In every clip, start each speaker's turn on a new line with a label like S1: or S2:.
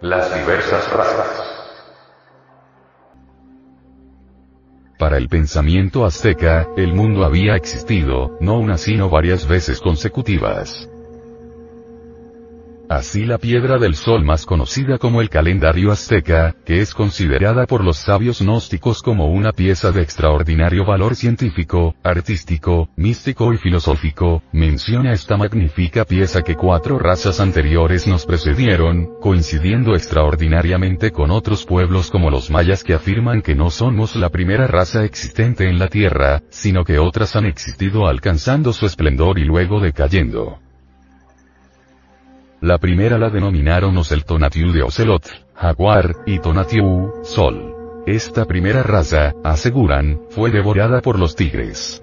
S1: Las diversas razas.
S2: Para el pensamiento azteca, el mundo había existido, no una sino varias veces consecutivas. Así la piedra del sol más conocida como el calendario azteca, que es considerada por los sabios gnósticos como una pieza de extraordinario valor científico, artístico, místico y filosófico, menciona esta magnífica pieza que cuatro razas anteriores nos precedieron, coincidiendo extraordinariamente con otros pueblos como los mayas que afirman que no somos la primera raza existente en la Tierra, sino que otras han existido alcanzando su esplendor y luego decayendo. La primera la denominaron Oseltonatiu de Ocelot, jaguar, y Tonatiu, sol. Esta primera raza, aseguran, fue devorada por los tigres.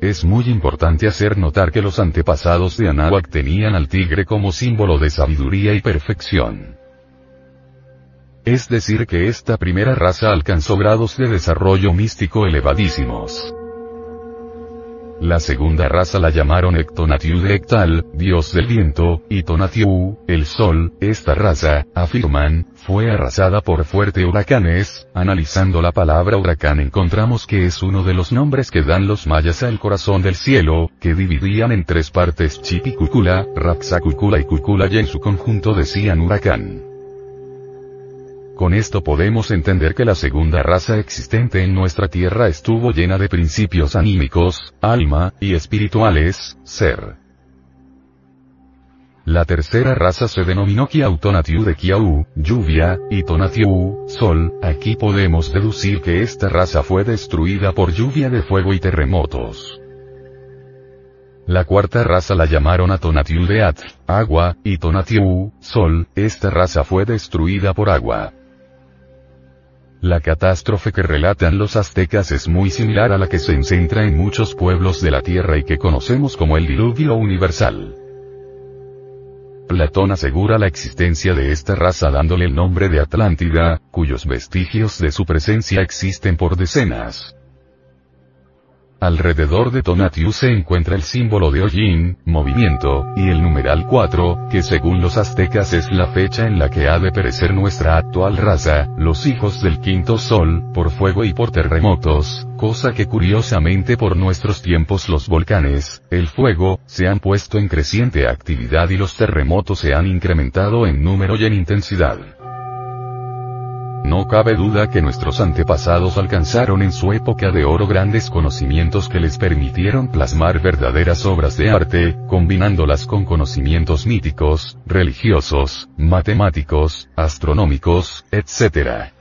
S2: Es muy importante hacer notar que los antepasados de Anáhuac tenían al tigre como símbolo de sabiduría y perfección. Es decir que esta primera raza alcanzó grados de desarrollo místico elevadísimos. La segunda raza la llamaron Ectonatiu de Ectal, dios del viento, y Tonatiu, el sol, esta raza, afirman, fue arrasada por fuertes huracanes, analizando la palabra huracán encontramos que es uno de los nombres que dan los mayas al corazón del cielo, que dividían en tres partes Chipicucula, Raxacucula y Cucula y en su conjunto decían huracán. Con esto podemos entender que la segunda raza existente en nuestra Tierra estuvo llena de principios anímicos, alma, y espirituales, ser. La tercera raza se denominó Kiautonatiu de Kiau, lluvia, y Tonatiu, sol, aquí podemos deducir que esta raza fue destruida por lluvia de fuego y terremotos. La cuarta raza la llamaron Atonatiu de At, agua, y Tonatiu, sol, esta raza fue destruida por agua. La catástrofe que relatan los aztecas es muy similar a la que se encuentra en muchos pueblos de la Tierra y que conocemos como el diluvio universal. Platón asegura la existencia de esta raza dándole el nombre de Atlántida, cuyos vestigios de su presencia existen por decenas. Alrededor de Tonatiuh se encuentra el símbolo de Ojin, movimiento, y el numeral 4, que según los aztecas es la fecha en la que ha de perecer nuestra actual raza, los hijos del quinto sol, por fuego y por terremotos, cosa que curiosamente por nuestros tiempos los volcanes, el fuego, se han puesto en creciente actividad y los terremotos se han incrementado en número y en intensidad. No cabe duda que nuestros antepasados alcanzaron en su época de oro grandes conocimientos que les permitieron plasmar verdaderas obras de arte, combinándolas con conocimientos míticos, religiosos, matemáticos, astronómicos, etc.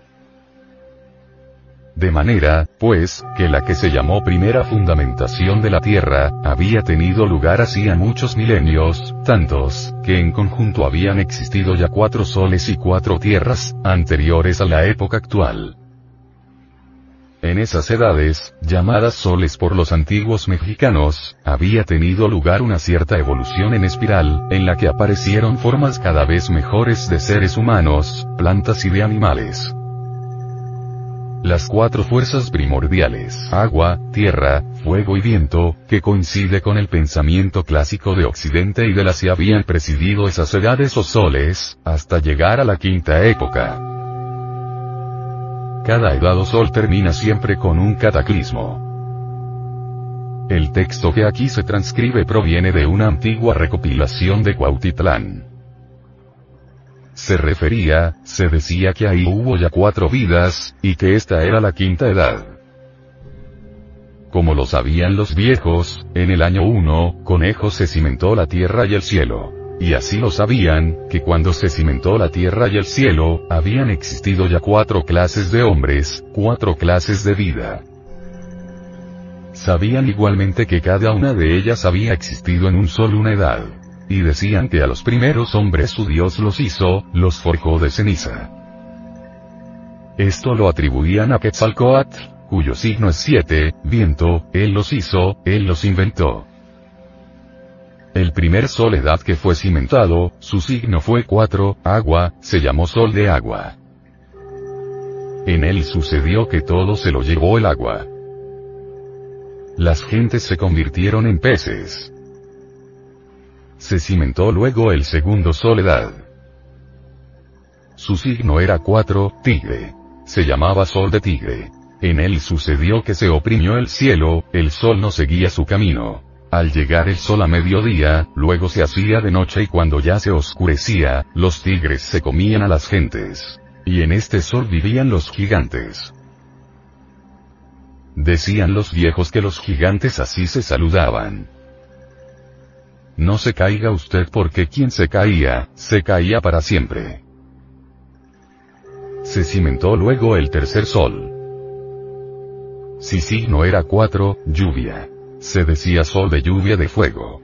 S2: De manera, pues, que la que se llamó primera fundamentación de la Tierra, había tenido lugar hacía muchos milenios, tantos, que en conjunto habían existido ya cuatro soles y cuatro tierras, anteriores a la época actual. En esas edades, llamadas soles por los antiguos mexicanos, había tenido lugar una cierta evolución en espiral, en la que aparecieron formas cada vez mejores de seres humanos, plantas y de animales. Las cuatro fuerzas primordiales, agua, tierra, fuego y viento, que coincide con el pensamiento clásico de Occidente y de la se habían presidido esas edades o soles, hasta llegar a la quinta época. Cada edad o sol termina siempre con un cataclismo. El texto que aquí se transcribe proviene de una antigua recopilación de Cuautitlán se refería, se decía que ahí hubo ya cuatro vidas, y que esta era la quinta edad. Como lo sabían los viejos, en el año 1, Conejo se cimentó la tierra y el cielo. Y así lo sabían, que cuando se cimentó la tierra y el cielo, habían existido ya cuatro clases de hombres, cuatro clases de vida. Sabían igualmente que cada una de ellas había existido en un solo una edad. Y decían que a los primeros hombres su Dios los hizo, los forjó de ceniza. Esto lo atribuían a Quetzalcoatl, cuyo signo es siete, viento, él los hizo, él los inventó. El primer soledad que fue cimentado, su signo fue cuatro, agua, se llamó sol de agua. En él sucedió que todo se lo llevó el agua. Las gentes se convirtieron en peces. Se cimentó luego el segundo soledad. Su signo era 4, tigre. Se llamaba Sol de Tigre. En él sucedió que se oprimió el cielo, el sol no seguía su camino. Al llegar el sol a mediodía, luego se hacía de noche y cuando ya se oscurecía, los tigres se comían a las gentes. Y en este sol vivían los gigantes. Decían los viejos que los gigantes así se saludaban. No se caiga usted porque quien se caía, se caía para siempre. Se cimentó luego el tercer sol. Si signo era cuatro, lluvia. Se decía sol de lluvia de fuego.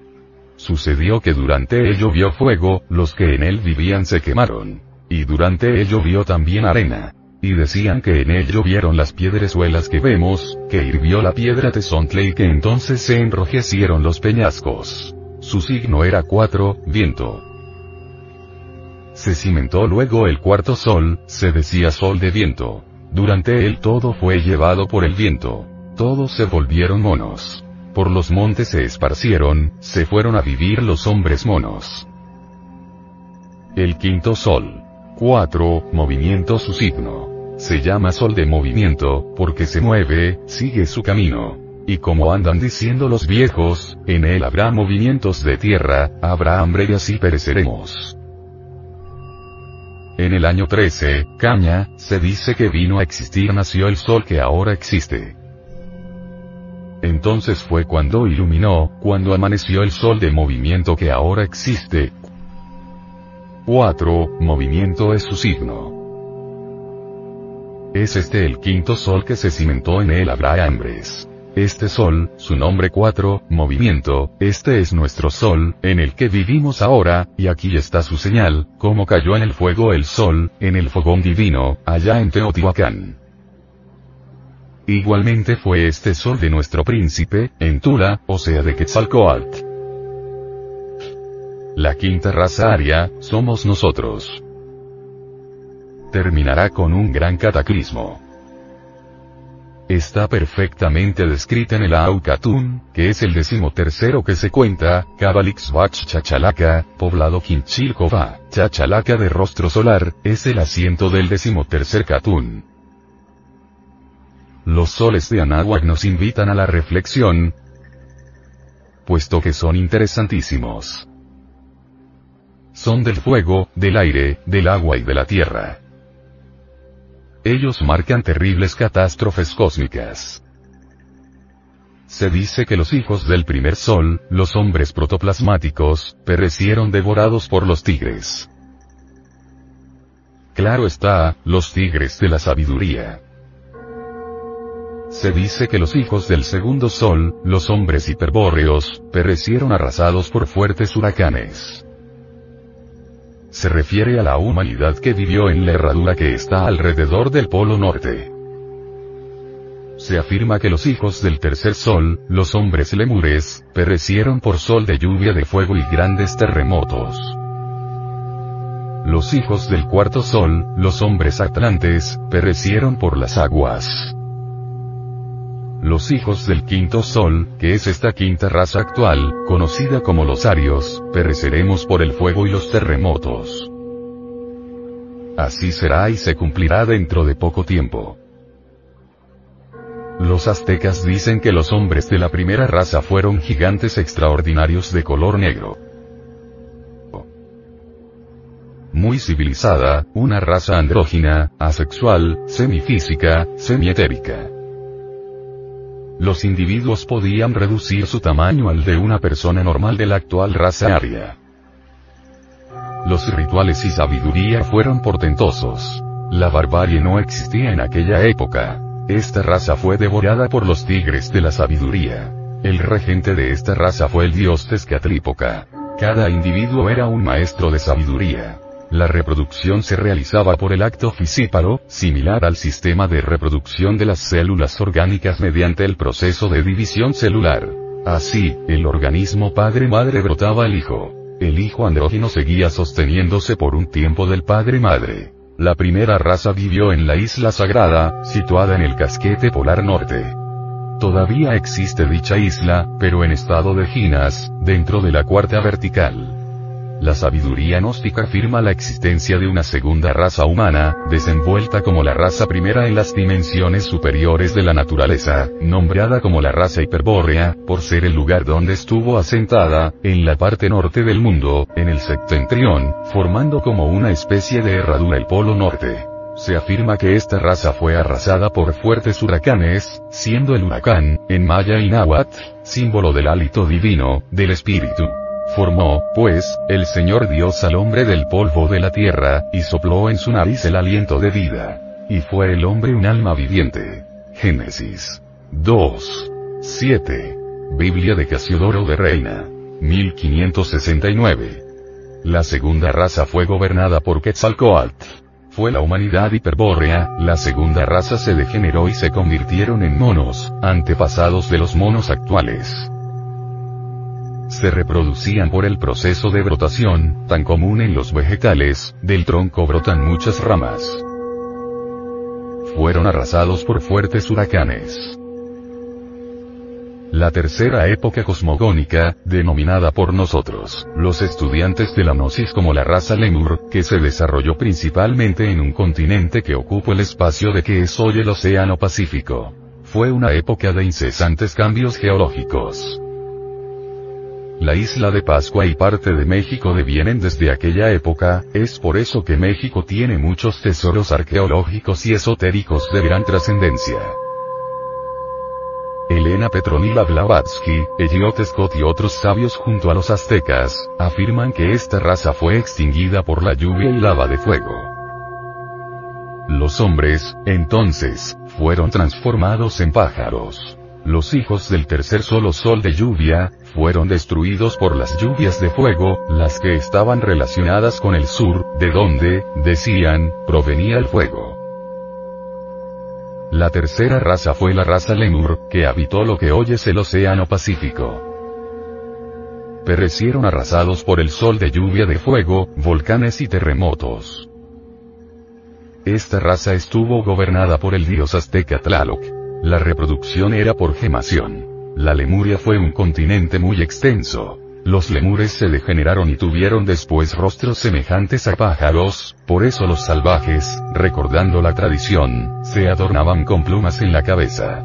S2: Sucedió que durante ello vio fuego, los que en él vivían se quemaron. Y durante ello vio también arena. Y decían que en ello vieron las piedrezuelas que vemos, que hirvió la piedra tesontle y que entonces se enrojecieron los peñascos. Su signo era cuatro, viento. Se cimentó luego el cuarto sol, se decía sol de viento. Durante él todo fue llevado por el viento. Todos se volvieron monos. Por los montes se esparcieron, se fueron a vivir los hombres monos. El quinto sol. 4. Movimiento su signo. Se llama sol de movimiento, porque se mueve, sigue su camino. Y como andan diciendo los viejos, en él habrá movimientos de tierra, habrá hambre y así pereceremos. En el año 13, Caña, se dice que vino a existir nació el sol que ahora existe. Entonces fue cuando iluminó, cuando amaneció el sol de movimiento que ahora existe. 4. Movimiento es su signo. Es este el quinto sol que se cimentó en él habrá hambres. Este sol, su nombre 4, movimiento, este es nuestro sol, en el que vivimos ahora, y aquí está su señal, como cayó en el fuego el sol, en el fogón divino, allá en Teotihuacán. Igualmente fue este sol de nuestro príncipe, en Tula, o sea de Quetzalcoatl. La quinta raza aria, somos nosotros. Terminará con un gran cataclismo está perfectamente descrita en el Aucatún, que es el decimotercero que se cuenta, Cabalixbach Chachalaca, poblado Quinchilcova, Chachalaca de rostro solar, es el asiento del decimotercer Catún. Los soles de Anáhuac nos invitan a la reflexión, puesto que son interesantísimos. Son del fuego, del aire, del agua y de la tierra. Ellos marcan terribles catástrofes cósmicas. Se dice que los hijos del primer sol, los hombres protoplasmáticos, perecieron devorados por los tigres. Claro está, los tigres de la sabiduría. Se dice que los hijos del segundo sol, los hombres hiperbóreos, perecieron arrasados por fuertes huracanes se refiere a la humanidad que vivió en la herradura que está alrededor del Polo Norte. Se afirma que los hijos del tercer sol, los hombres lemures, perecieron por sol de lluvia de fuego y grandes terremotos. Los hijos del cuarto sol, los hombres atlantes, perecieron por las aguas. Los hijos del quinto sol, que es esta quinta raza actual, conocida como los arios, pereceremos por el fuego y los terremotos. Así será y se cumplirá dentro de poco tiempo. Los aztecas dicen que los hombres de la primera raza fueron gigantes extraordinarios de color negro. Muy civilizada, una raza andrógina, asexual, semifísica, semietérica los individuos podían reducir su tamaño al de una persona normal de la actual raza aria. Los rituales y sabiduría fueron portentosos. La barbarie no existía en aquella época. Esta raza fue devorada por los tigres de la sabiduría. El regente de esta raza fue el dios Tezcatlipoca. Cada individuo era un maestro de sabiduría. La reproducción se realizaba por el acto fisíparo, similar al sistema de reproducción de las células orgánicas mediante el proceso de división celular. Así, el organismo padre-madre brotaba el hijo. El hijo andrógeno seguía sosteniéndose por un tiempo del padre-madre. La primera raza vivió en la isla sagrada, situada en el casquete polar norte. Todavía existe dicha isla, pero en estado de ginas, dentro de la cuarta vertical. La sabiduría gnóstica afirma la existencia de una segunda raza humana, desenvuelta como la raza primera en las dimensiones superiores de la naturaleza, nombrada como la raza hiperbórea, por ser el lugar donde estuvo asentada, en la parte norte del mundo, en el septentrión, formando como una especie de herradura el polo norte. Se afirma que esta raza fue arrasada por fuertes huracanes, siendo el huracán, en maya y náhuatl, símbolo del hálito divino, del espíritu. Formó, pues, el Señor Dios al hombre del polvo de la tierra, y sopló en su nariz el aliento de vida. Y fue el hombre un alma viviente. Génesis 2. 7. Biblia de Casiodoro de Reina. 1569. La segunda raza fue gobernada por Quetzalcoatl. Fue la humanidad hiperbórea, la segunda raza se degeneró y se convirtieron en monos, antepasados de los monos actuales se reproducían por el proceso de brotación, tan común en los vegetales, del tronco brotan muchas ramas. Fueron arrasados por fuertes huracanes. La tercera época cosmogónica, denominada por nosotros, los estudiantes de la Gnosis como la raza Lemur, que se desarrolló principalmente en un continente que ocupa el espacio de que es hoy el Océano Pacífico. Fue una época de incesantes cambios geológicos. La isla de Pascua y parte de México devienen desde aquella época, es por eso que México tiene muchos tesoros arqueológicos y esotéricos de gran trascendencia. Elena Petronila Blavatsky, Elliot Scott y otros sabios junto a los aztecas, afirman que esta raza fue extinguida por la lluvia y lava de fuego. Los hombres, entonces, fueron transformados en pájaros. Los hijos del tercer solo sol de lluvia, fueron destruidos por las lluvias de fuego, las que estaban relacionadas con el sur, de donde, decían, provenía el fuego. La tercera raza fue la raza Lemur, que habitó lo que hoy es el Océano Pacífico. Perecieron arrasados por el sol de lluvia de fuego, volcanes y terremotos. Esta raza estuvo gobernada por el dios azteca Tlaloc. La reproducción era por gemación. La Lemuria fue un continente muy extenso. Los lemures se degeneraron y tuvieron después rostros semejantes a pájaros, por eso los salvajes, recordando la tradición, se adornaban con plumas en la cabeza.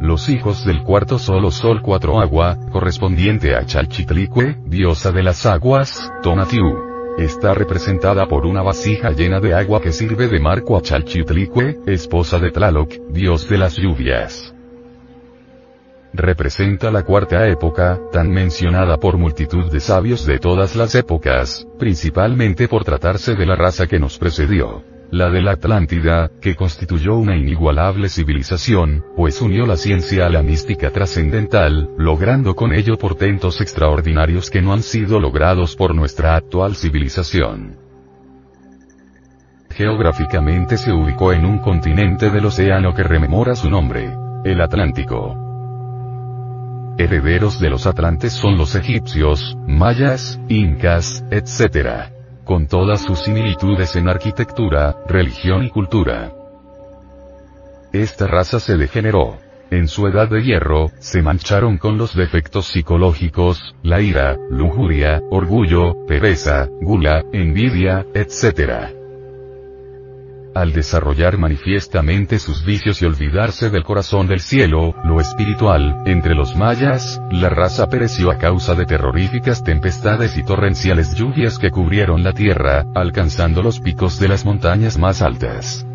S2: Los hijos del cuarto solo sol cuatro agua, correspondiente a Chalchitlicue, diosa de las aguas, Tonatiuh. Está representada por una vasija llena de agua que sirve de marco a Chalchitlicue, esposa de Tlaloc, dios de las lluvias representa la cuarta época, tan mencionada por multitud de sabios de todas las épocas, principalmente por tratarse de la raza que nos precedió. La de la Atlántida, que constituyó una inigualable civilización, pues unió la ciencia a la mística trascendental, logrando con ello portentos extraordinarios que no han sido logrados por nuestra actual civilización. Geográficamente se ubicó en un continente del océano que rememora su nombre, el Atlántico. Herederos de los atlantes son los egipcios, mayas, incas, etc. Con todas sus similitudes en arquitectura, religión y cultura. Esta raza se degeneró. En su edad de hierro, se mancharon con los defectos psicológicos, la ira, lujuria, orgullo, pereza, gula, envidia, etc al desarrollar manifiestamente sus vicios y olvidarse del corazón del cielo, lo espiritual, entre los mayas, la raza pereció a causa de terroríficas tempestades y torrenciales lluvias que cubrieron la tierra, alcanzando los picos de las montañas más altas.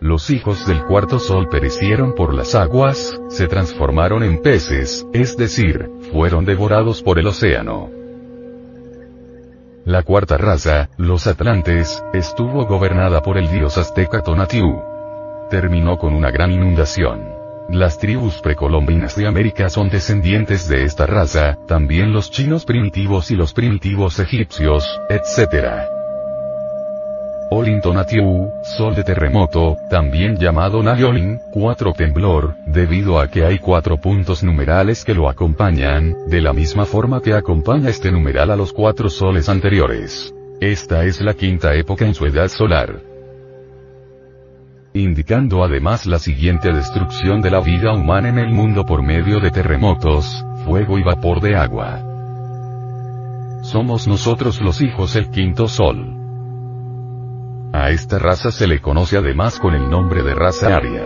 S2: Los hijos del cuarto sol perecieron por las aguas, se transformaron en peces, es decir, fueron devorados por el océano. La cuarta raza, los Atlantes, estuvo gobernada por el dios azteca Tonatiuh. Terminó con una gran inundación. Las tribus precolombinas de América son descendientes de esta raza, también los chinos primitivos y los primitivos egipcios, etc. Olintonatiu, sol de terremoto, también llamado Nayolin, cuatro temblor, debido a que hay cuatro puntos numerales que lo acompañan, de la misma forma que acompaña este numeral a los cuatro soles anteriores. Esta es la quinta época en su edad solar. Indicando además la siguiente destrucción de la vida humana en el mundo por medio de terremotos, fuego y vapor de agua. somos nosotros los hijos el quinto sol. A esta raza se le conoce además con el nombre de raza aria.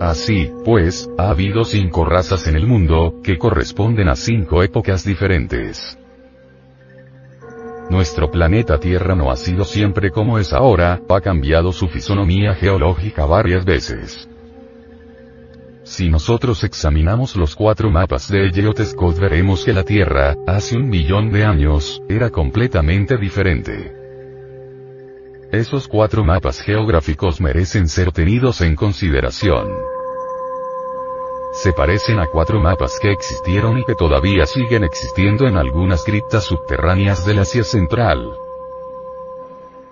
S2: Así, pues, ha habido cinco razas en el mundo, que corresponden a cinco épocas diferentes. Nuestro planeta Tierra no ha sido siempre como es ahora, ha cambiado su fisonomía geológica varias veces. Si nosotros examinamos los cuatro mapas de Elliot veremos que la Tierra, hace un millón de años, era completamente diferente. Esos cuatro mapas geográficos merecen ser tenidos en consideración. Se parecen a cuatro mapas que existieron y que todavía siguen existiendo en algunas criptas subterráneas del Asia Central.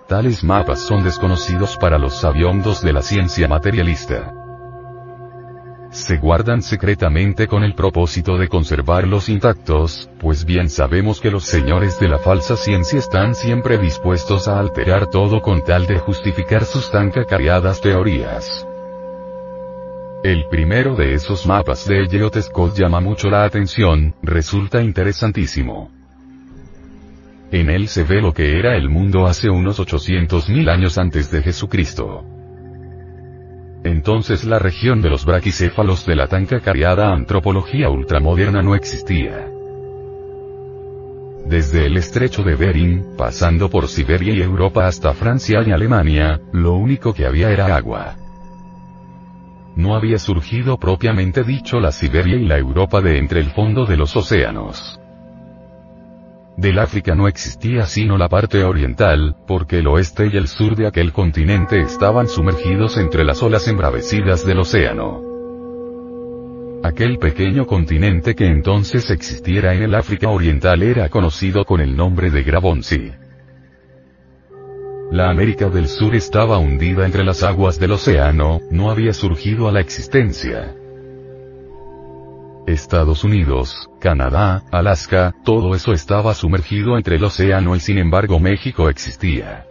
S2: Tales mapas son desconocidos para los sabiondos de la ciencia materialista se guardan secretamente con el propósito de conservarlos intactos, pues bien sabemos que los señores de la falsa ciencia están siempre dispuestos a alterar todo con tal de justificar sus tan cacareadas teorías. El primero de esos mapas de Elliot Scott llama mucho la atención, resulta interesantísimo. En él se ve lo que era el mundo hace unos 800.000 años antes de Jesucristo. Entonces la región de los braquicéfalos de la tan cariada antropología ultramoderna no existía. Desde el estrecho de Bering, pasando por Siberia y Europa hasta Francia y Alemania, lo único que había era agua. No había surgido propiamente dicho la Siberia y la Europa de entre el fondo de los océanos. Del África no existía sino la parte oriental, porque el oeste y el sur de aquel continente estaban sumergidos entre las olas embravecidas del océano. Aquel pequeño continente que entonces existiera en el África oriental era conocido con el nombre de Grabonsi. La América del Sur estaba hundida entre las aguas del océano, no había surgido a la existencia. Estados Unidos, Canadá, Alaska, todo eso estaba sumergido entre el océano y sin embargo México existía.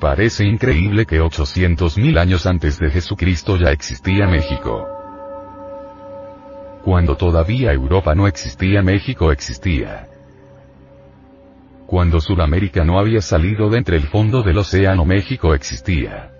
S2: Parece increíble que 800.000 años antes de Jesucristo ya existía México. Cuando todavía Europa no existía México existía. Cuando Sudamérica no había salido de entre el fondo del océano México existía.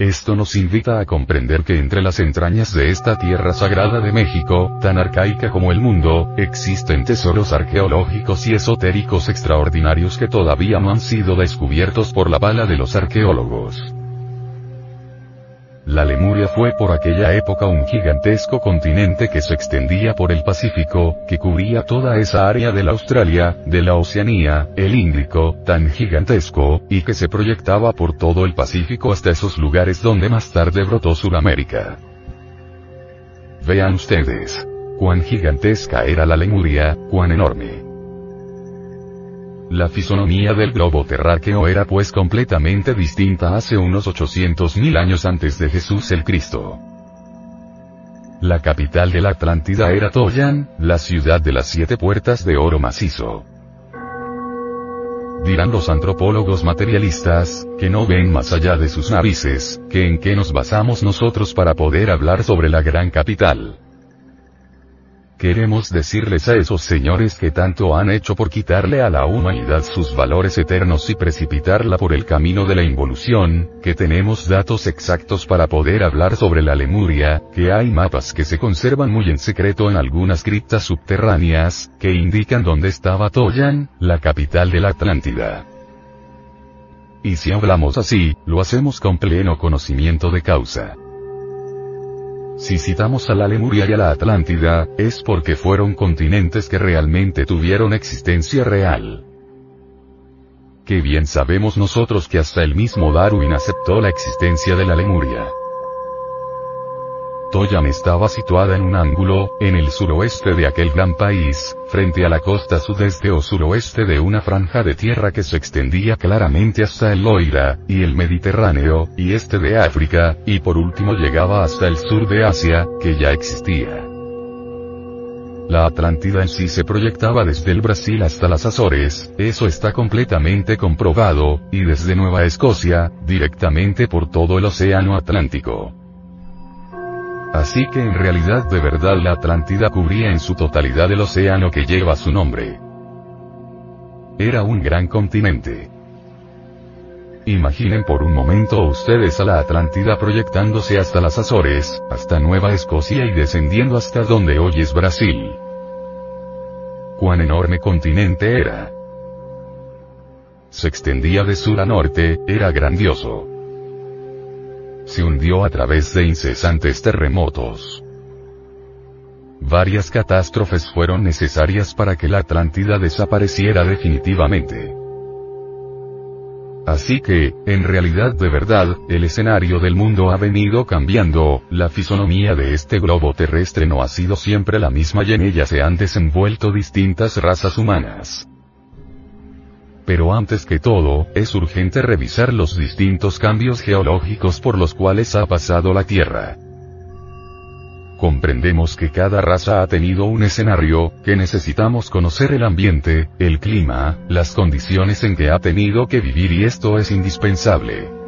S2: Esto nos invita a comprender que entre las entrañas de esta tierra sagrada de México, tan arcaica como el mundo, existen tesoros arqueológicos y esotéricos extraordinarios que todavía no han sido descubiertos por la bala de los arqueólogos. La Lemuria fue por aquella época un gigantesco continente que se extendía por el Pacífico, que cubría toda esa área de la Australia, de la Oceanía, el Índico, tan gigantesco, y que se proyectaba por todo el Pacífico hasta esos lugares donde más tarde brotó Sudamérica. Vean ustedes. Cuán gigantesca era la Lemuria, cuán enorme. La fisonomía del globo terráqueo era pues completamente distinta hace unos 800.000 años antes de Jesús el Cristo. La capital de la Atlántida era Toyan, la ciudad de las siete puertas de oro macizo. Dirán los antropólogos materialistas, que no ven más allá de sus narices, que en qué nos basamos nosotros para poder hablar sobre la gran capital. Queremos decirles a esos señores que tanto han hecho por quitarle a la humanidad sus valores eternos y precipitarla por el camino de la involución, que tenemos datos exactos para poder hablar sobre la Lemuria, que hay mapas que se conservan muy en secreto en algunas criptas subterráneas, que indican dónde estaba Toyan, la capital de la Atlántida. Y si hablamos así, lo hacemos con pleno conocimiento de causa. Si citamos a la Lemuria y a la Atlántida, es porque fueron continentes que realmente tuvieron existencia real. Qué bien sabemos nosotros que hasta el mismo Darwin aceptó la existencia de la Lemuria. Toyan estaba situada en un ángulo, en el suroeste de aquel gran país, frente a la costa sudeste o suroeste de una franja de tierra que se extendía claramente hasta el Loira, y el Mediterráneo, y este de África, y por último llegaba hasta el sur de Asia, que ya existía. La Atlántida en sí se proyectaba desde el Brasil hasta las Azores, eso está completamente comprobado, y desde Nueva Escocia, directamente por todo el Océano Atlántico. Así que en realidad de verdad la Atlántida cubría en su totalidad el océano que lleva su nombre. Era un gran continente. Imaginen por un momento ustedes a la Atlántida proyectándose hasta las Azores, hasta Nueva Escocia y descendiendo hasta donde hoy es Brasil. Cuán enorme continente era. Se extendía de sur a norte, era grandioso se hundió a través de incesantes terremotos. Varias catástrofes fueron necesarias para que la Atlántida desapareciera definitivamente. Así que, en realidad de verdad, el escenario del mundo ha venido cambiando, la fisonomía de este globo terrestre no ha sido siempre la misma y en ella se han desenvuelto distintas razas humanas. Pero antes que todo, es urgente revisar los distintos cambios geológicos por los cuales ha pasado la Tierra. Comprendemos que cada raza ha tenido un escenario, que necesitamos conocer el ambiente, el clima, las condiciones en que ha tenido que vivir y esto es indispensable.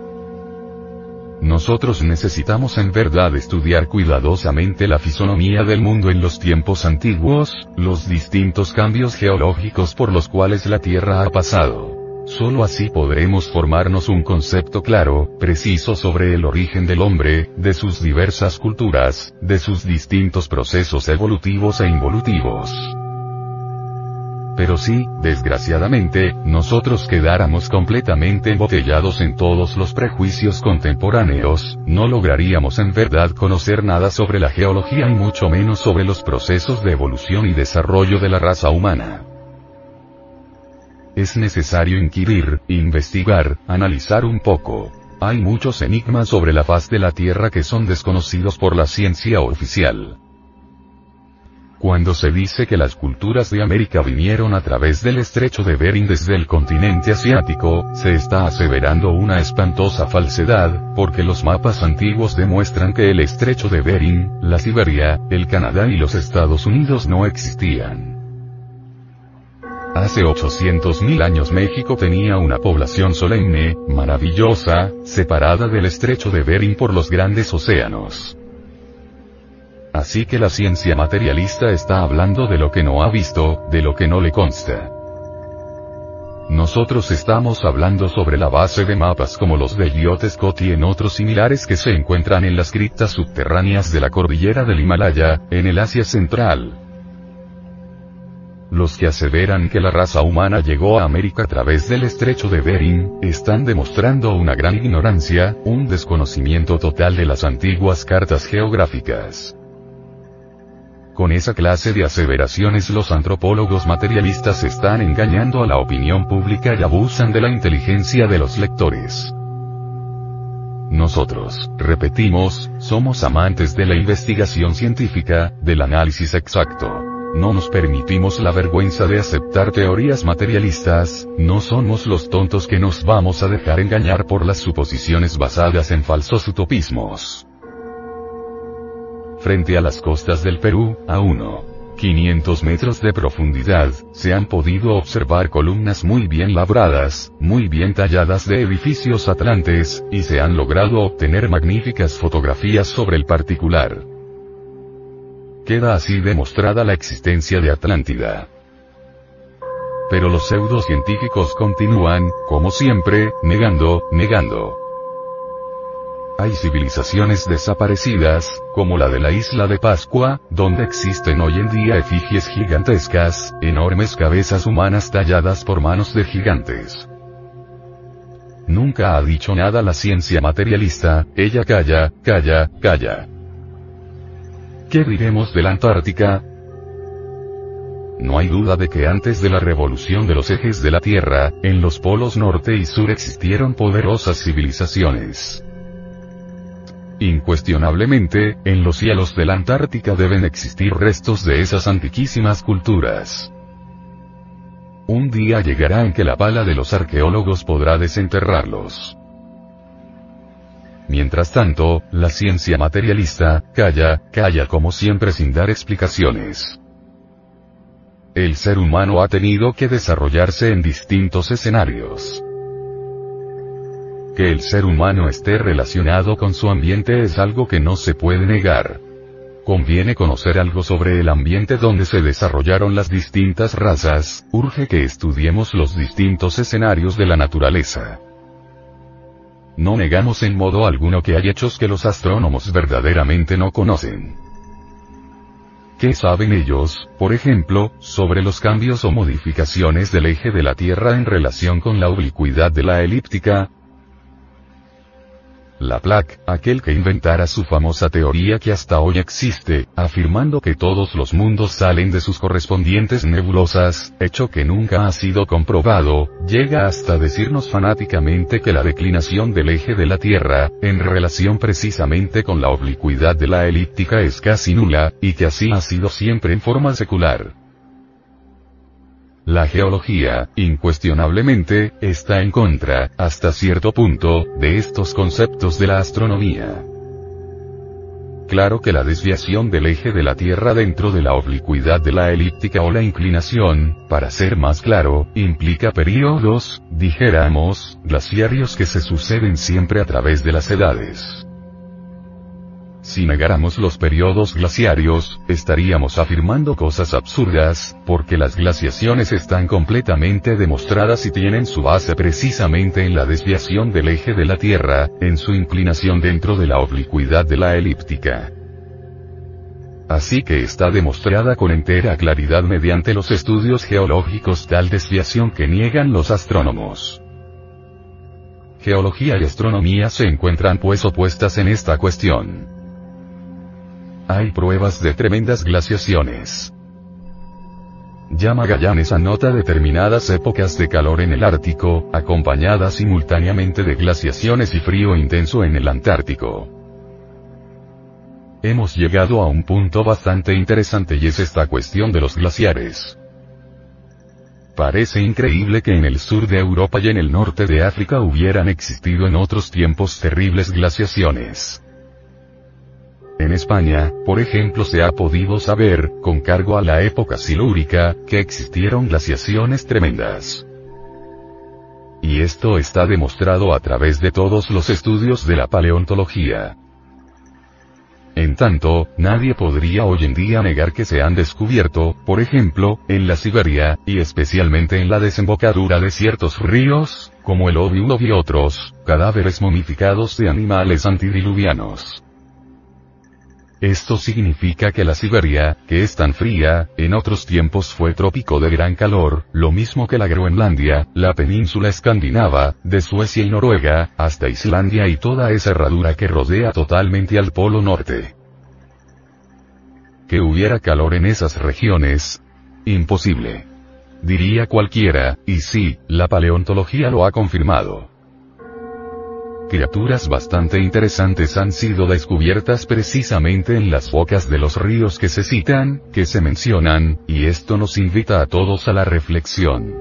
S2: Nosotros necesitamos en verdad estudiar cuidadosamente la fisonomía del mundo en los tiempos antiguos, los distintos cambios geológicos por los cuales la Tierra ha pasado. Solo así podremos formarnos un concepto claro, preciso sobre el origen del hombre, de sus diversas culturas, de sus distintos procesos evolutivos e involutivos. Pero si, desgraciadamente, nosotros quedáramos completamente embotellados en todos los prejuicios contemporáneos, no lograríamos en verdad conocer nada sobre la geología y mucho menos sobre los procesos de evolución y desarrollo de la raza humana. Es necesario inquirir, investigar, analizar un poco. Hay muchos enigmas sobre la faz de la Tierra que son desconocidos por la ciencia oficial. Cuando se dice que las culturas de América vinieron a través del estrecho de Bering desde el continente asiático, se está aseverando una espantosa falsedad, porque los mapas antiguos demuestran que el estrecho de Bering, la Siberia, el Canadá y los Estados Unidos no existían. Hace 800.000 años México tenía una población solemne, maravillosa, separada del estrecho de Bering por los grandes océanos. Así que la ciencia materialista está hablando de lo que no ha visto, de lo que no le consta. Nosotros estamos hablando sobre la base de mapas como los de Giot Scott y en otros similares que se encuentran en las criptas subterráneas de la cordillera del Himalaya, en el Asia Central. Los que aseveran que la raza humana llegó a América a través del estrecho de Bering, están demostrando una gran ignorancia, un desconocimiento total de las antiguas cartas geográficas. Con esa clase de aseveraciones los antropólogos materialistas están engañando a la opinión pública y abusan de la inteligencia de los lectores. Nosotros, repetimos, somos amantes de la investigación científica, del análisis exacto. No nos permitimos la vergüenza de aceptar teorías materialistas, no somos los tontos que nos vamos a dejar engañar por las suposiciones basadas en falsos utopismos. Frente a las costas del Perú, a 1. 500 metros de profundidad, se han podido observar columnas muy bien labradas, muy bien talladas de edificios atlantes, y se han logrado obtener magníficas fotografías sobre el particular. Queda así demostrada la existencia de Atlántida. Pero los pseudocientíficos continúan, como siempre, negando, negando. Hay civilizaciones desaparecidas, como la de la isla de Pascua, donde existen hoy en día efigies gigantescas, enormes cabezas humanas talladas por manos de gigantes. Nunca ha dicho nada la ciencia materialista, ella calla, calla, calla. ¿Qué diremos de la Antártica? No hay duda de que antes de la revolución de los ejes de la Tierra, en los polos norte y sur existieron poderosas civilizaciones. Incuestionablemente, en los cielos de la Antártica deben existir restos de esas antiquísimas culturas. Un día llegará en que la pala de los arqueólogos podrá desenterrarlos. Mientras tanto, la ciencia materialista, calla, calla como siempre sin dar explicaciones. El ser humano ha tenido que desarrollarse en distintos escenarios. Que el ser humano esté relacionado con su ambiente es algo que no se puede negar. conviene conocer algo sobre el ambiente donde se desarrollaron las distintas razas, urge que estudiemos los distintos escenarios de la naturaleza. No negamos en modo alguno que hay hechos que los astrónomos verdaderamente no conocen. ¿Qué saben ellos, por ejemplo, sobre los cambios o modificaciones del eje de la Tierra en relación con la oblicuidad de la elíptica? Laplace, aquel que inventara su famosa teoría que hasta hoy existe, afirmando que todos los mundos salen de sus correspondientes nebulosas, hecho que nunca ha sido comprobado, llega hasta decirnos fanáticamente que la declinación del eje de la Tierra, en relación precisamente con la oblicuidad de la elíptica es casi nula, y que así ha sido siempre en forma secular. La geología, incuestionablemente, está en contra, hasta cierto punto, de estos conceptos de la astronomía. Claro que la desviación del eje de la Tierra dentro de la oblicuidad de la elíptica o la inclinación, para ser más claro, implica períodos, dijéramos, glaciarios que se suceden siempre a través de las edades. Si negáramos los periodos glaciarios, estaríamos afirmando cosas absurdas, porque las glaciaciones están completamente demostradas y tienen su base precisamente en la desviación del eje de la Tierra, en su inclinación dentro de la oblicuidad de la elíptica. Así que está demostrada con entera claridad mediante los estudios geológicos tal desviación que niegan los astrónomos. Geología y astronomía se encuentran pues opuestas en esta cuestión. Hay pruebas de tremendas glaciaciones. Ya Magallanes anota determinadas épocas de calor en el Ártico, acompañadas simultáneamente de glaciaciones y frío intenso en el Antártico. Hemos llegado a un punto bastante interesante y es esta cuestión de los glaciares. Parece increíble que en el sur de Europa y en el norte de África hubieran existido en otros tiempos terribles glaciaciones. En España, por ejemplo, se ha podido saber, con cargo a la época silúrica, que existieron glaciaciones tremendas. Y esto está demostrado a través de todos los estudios de la paleontología. En tanto, nadie podría hoy en día negar que se han descubierto, por ejemplo, en la Siberia, y especialmente en la desembocadura de ciertos ríos, como el Obiu y otros, cadáveres momificados de animales antidiluvianos. Esto significa que la Siberia, que es tan fría, en otros tiempos fue trópico de gran calor, lo mismo que la Groenlandia, la península escandinava, de Suecia y Noruega, hasta Islandia y toda esa herradura que rodea totalmente al Polo Norte. Que hubiera calor en esas regiones? Imposible. Diría cualquiera, y sí, la paleontología lo ha confirmado criaturas bastante interesantes han sido descubiertas precisamente en las bocas de los ríos que se citan, que se mencionan, y esto nos invita a todos a la reflexión.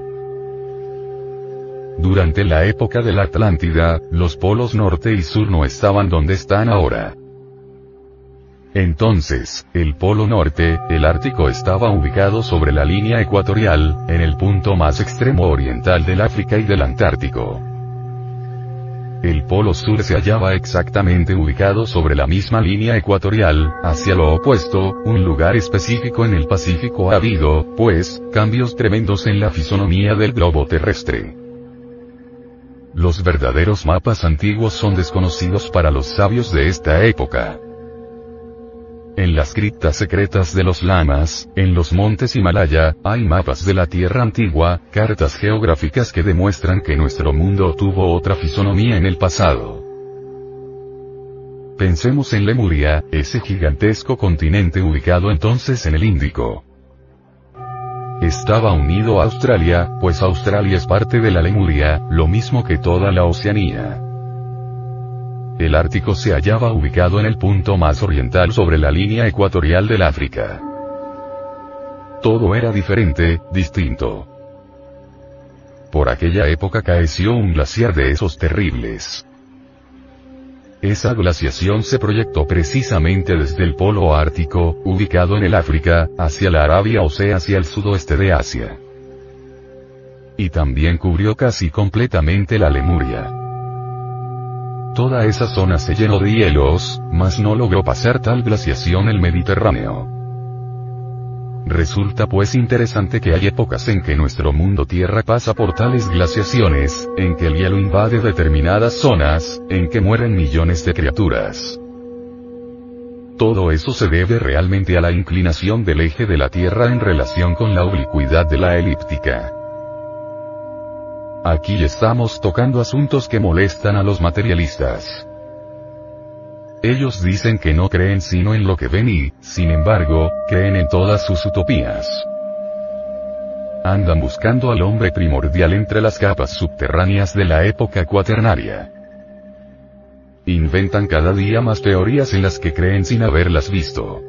S2: Durante la época de la Atlántida, los polos norte y sur no estaban donde están ahora. Entonces, el Polo Norte, el Ártico estaba ubicado sobre la línea ecuatorial, en el punto más extremo oriental del África y del Antártico. El polo sur se hallaba exactamente ubicado sobre la misma línea ecuatorial, hacia lo opuesto, un lugar específico en el Pacífico ha habido, pues, cambios tremendos en la fisonomía del globo terrestre. Los verdaderos mapas antiguos son desconocidos para los sabios de esta época. En las criptas secretas de los lamas, en los montes Himalaya, hay mapas de la Tierra antigua, cartas geográficas que demuestran que nuestro mundo tuvo otra fisonomía en el pasado. Pensemos en Lemuria, ese gigantesco continente ubicado entonces en el Índico. Estaba unido a Australia, pues Australia es parte de la Lemuria, lo mismo que toda la Oceanía. El Ártico se hallaba ubicado en el punto más oriental sobre la línea ecuatorial del África. Todo era diferente, distinto. Por aquella época caeció un glaciar de esos terribles. Esa glaciación se proyectó precisamente desde el polo ártico, ubicado en el África, hacia la Arabia o sea hacia el sudoeste de Asia. Y también cubrió casi completamente la Lemuria. Toda esa zona se llenó de hielos, mas no logró pasar tal glaciación el Mediterráneo. Resulta pues interesante que hay épocas en que nuestro mundo Tierra pasa por tales glaciaciones, en que el hielo invade determinadas zonas, en que mueren millones de criaturas. Todo eso se debe realmente a la inclinación del eje de la Tierra en relación con la oblicuidad de la elíptica. Aquí estamos tocando asuntos que molestan a los materialistas. Ellos dicen que no creen sino en lo que ven y, sin embargo, creen en todas sus utopías. Andan buscando al hombre primordial entre las capas subterráneas de la época cuaternaria. Inventan cada día más teorías en las que creen sin haberlas visto.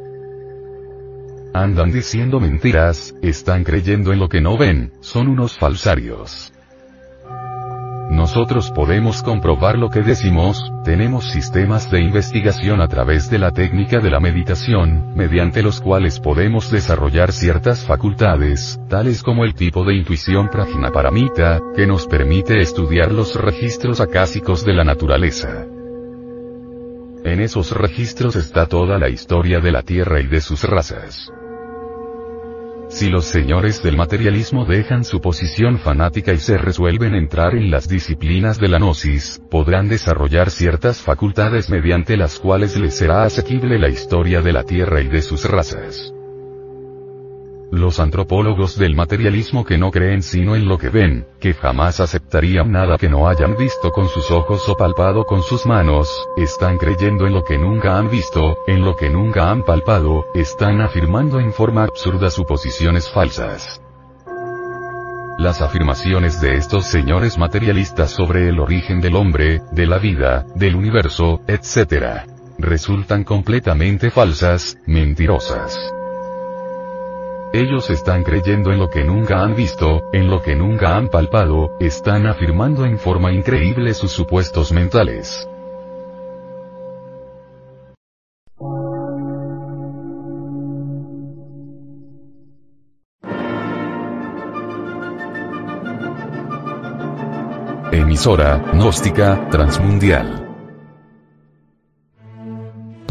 S2: Andan diciendo mentiras, están creyendo en lo que no ven, son unos falsarios. Nosotros podemos comprobar lo que decimos, tenemos sistemas de investigación a través de la técnica de la meditación, mediante los cuales podemos desarrollar ciertas facultades, tales como el tipo de intuición prajnaparamita, que nos permite estudiar los registros acásicos de la naturaleza. En esos registros está toda la historia de la Tierra y de sus razas. Si los señores del materialismo dejan su posición fanática y se resuelven entrar en las disciplinas de la gnosis, podrán desarrollar ciertas facultades mediante las cuales les será asequible la historia de la Tierra y de sus razas. Los antropólogos del materialismo que no creen sino en lo que ven, que jamás aceptarían nada que no hayan visto con sus ojos o palpado con sus manos, están creyendo en lo que nunca han visto, en lo que nunca han palpado, están afirmando en forma absurda suposiciones falsas. Las afirmaciones de estos señores materialistas sobre el origen del hombre, de la vida, del universo, etc. resultan completamente falsas, mentirosas. Ellos están creyendo en lo que nunca han visto, en lo que nunca han palpado, están afirmando en forma increíble sus supuestos mentales. Emisora, gnóstica, transmundial